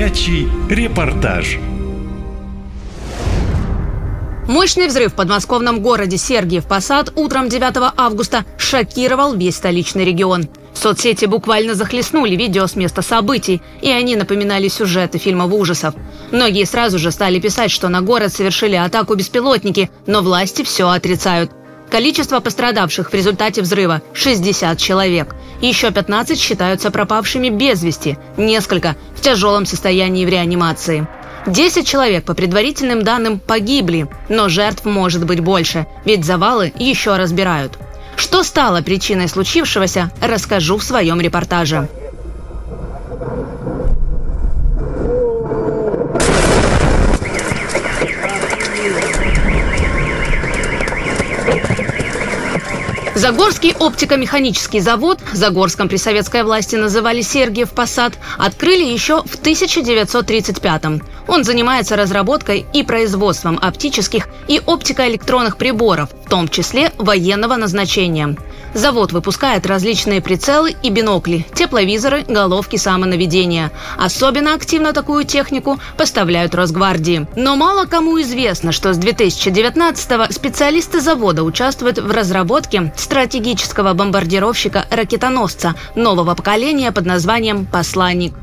Горячий репортаж. Мощный взрыв в подмосковном городе Сергиев Посад утром 9 августа шокировал весь столичный регион. Соцсети буквально захлестнули видео с места событий, и они напоминали сюжеты фильмов ужасов. Многие сразу же стали писать, что на город совершили атаку беспилотники, но власти все отрицают. Количество пострадавших в результате взрыва – 60 человек. Еще 15 считаются пропавшими без вести, несколько в тяжелом состоянии в реанимации. 10 человек, по предварительным данным, погибли, но жертв может быть больше, ведь завалы еще разбирают. Что стало причиной случившегося, расскажу в своем репортаже. Загорский оптико-механический завод, Загорском при советской власти называли Сергиев Посад, открыли еще в 1935-м. Он занимается разработкой и производством оптических и оптикоэлектронных приборов, в том числе военного назначения. Завод выпускает различные прицелы и бинокли, тепловизоры, головки самонаведения. Особенно активно такую технику поставляют Росгвардии. Но мало кому известно, что с 2019-го специалисты завода участвуют в разработке стратегического бомбардировщика-ракетоносца нового поколения под названием «Посланник».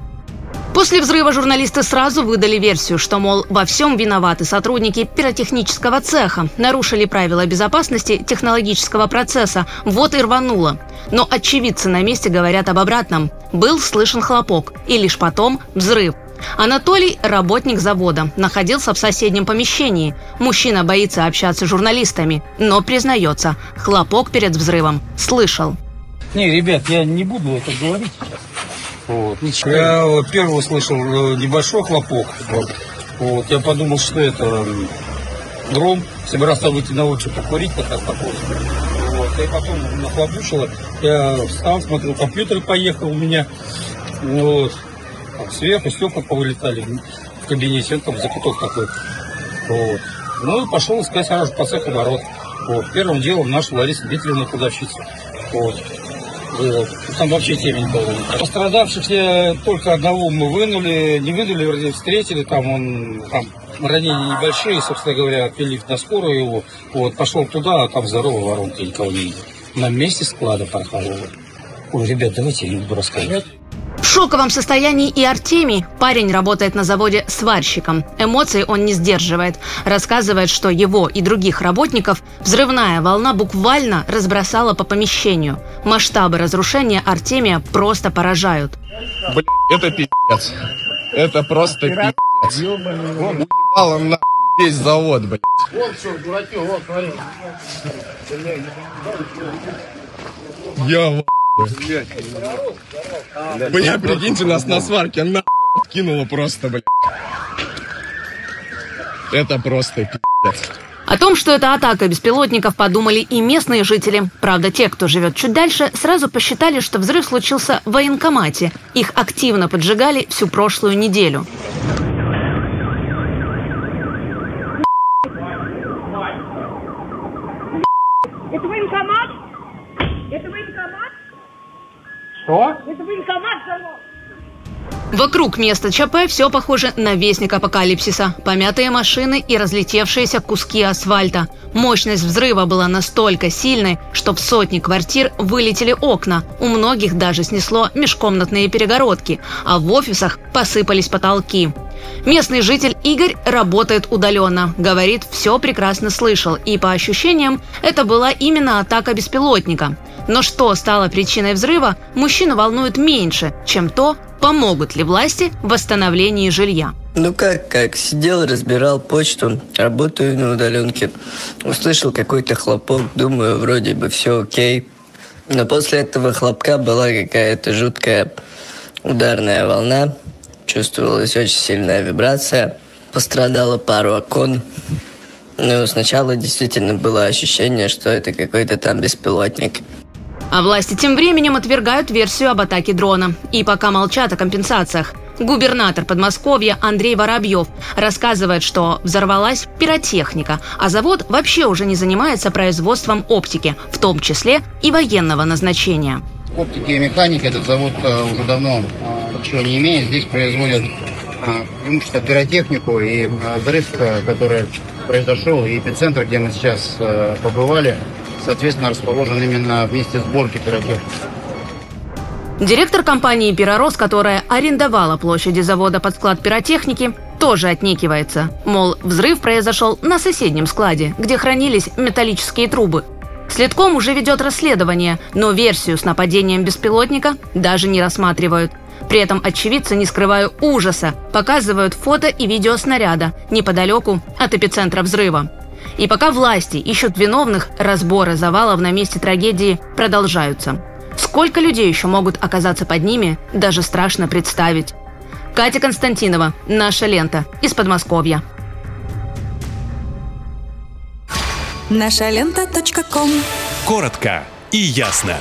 После взрыва журналисты сразу выдали версию, что, мол, во всем виноваты сотрудники пиротехнического цеха, нарушили правила безопасности технологического процесса, вот и рвануло. Но очевидцы на месте говорят об обратном. Был слышен хлопок, и лишь потом взрыв. Анатолий – работник завода, находился в соседнем помещении. Мужчина боится общаться с журналистами, но признается, хлопок перед взрывом слышал. Не, ребят, я не буду это говорить сейчас. Вот. Я вот, первый услышал э, небольшой хлопок. Вот. Вот. Я подумал, что это гром. Собирался выйти на улицу покурить, как раз такой. Вот. И потом нахлопушило. Я встал, смотрел, компьютер поехал у меня. Вот. Там сверху стекла повылетали в кабинете. Он там закуток такой. Вот. Ну и пошел искать сразу по цеху ворот. Вот. Первым делом нашу Ларису Дмитриевну продавщицу. Вот было. Там вообще темень была. Пострадавших только одного мы вынули, не вынули, вернее, встретили, там он, там ранения небольшие, собственно говоря, отвели на скорую его. Вот, пошел туда, а там здоровая воронка, никого не видел. На месте склада порхало. Ой, ребят, давайте я не буду рассказывать шоковом состоянии и Артемий. Парень работает на заводе сварщиком. Эмоций он не сдерживает. Рассказывает, что его и других работников взрывная волна буквально разбросала по помещению. Масштабы разрушения Артемия просто поражают. Блять, это пиздец. Это просто пиздец. Уебало нахуй весь завод, блядь. Вот что, дураки, вот, смотри. Я Бля, прикиньте, нас на сварке на откинуло просто, блядь. Это просто пиздец. О том, что это атака беспилотников, подумали и местные жители. Правда, те, кто живет чуть дальше, сразу посчитали, что взрыв случился в военкомате. Их активно поджигали всю прошлую неделю. Это военкомат? Это военкомат? Что? Это военкомат взорвал. Вокруг места ЧП все похоже на вестник апокалипсиса. Помятые машины и разлетевшиеся куски асфальта. Мощность взрыва была настолько сильной, что в сотни квартир вылетели окна. У многих даже снесло межкомнатные перегородки, а в офисах посыпались потолки. Местный житель Игорь работает удаленно. Говорит, все прекрасно слышал. И по ощущениям, это была именно атака беспилотника. Но что стало причиной взрыва, мужчину волнует меньше, чем то, помогут ли власти в восстановлении жилья. Ну как, как, сидел, разбирал почту, работаю на удаленке, услышал какой-то хлопок, думаю, вроде бы все окей. Но после этого хлопка была какая-то жуткая ударная волна, чувствовалась очень сильная вибрация, пострадало пару окон. Ну, сначала действительно было ощущение, что это какой-то там беспилотник. А власти тем временем отвергают версию об атаке дрона. И пока молчат о компенсациях. Губернатор Подмосковья Андрей Воробьев рассказывает, что взорвалась пиротехника, а завод вообще уже не занимается производством оптики, в том числе и военного назначения. Оптики и механики этот завод э, уже давно ничего не имеет. Здесь производят преимущественно пиротехнику и взрыв, э, который произошел, и эпицентр, где мы сейчас э, побывали, соответственно, расположен именно в месте сборки пиротехники. Директор компании «Пиророс», которая арендовала площади завода под склад пиротехники, тоже отнекивается. Мол, взрыв произошел на соседнем складе, где хранились металлические трубы. Следком уже ведет расследование, но версию с нападением беспилотника даже не рассматривают. При этом очевидцы, не скрывая ужаса, показывают фото и видео снаряда неподалеку от эпицентра взрыва. И пока власти ищут виновных, разборы завалов на месте трагедии продолжаются. Сколько людей еще могут оказаться под ними, даже страшно представить. Катя Константинова, «Наша лента» из Подмосковья. Нашалента.ком Коротко и ясно.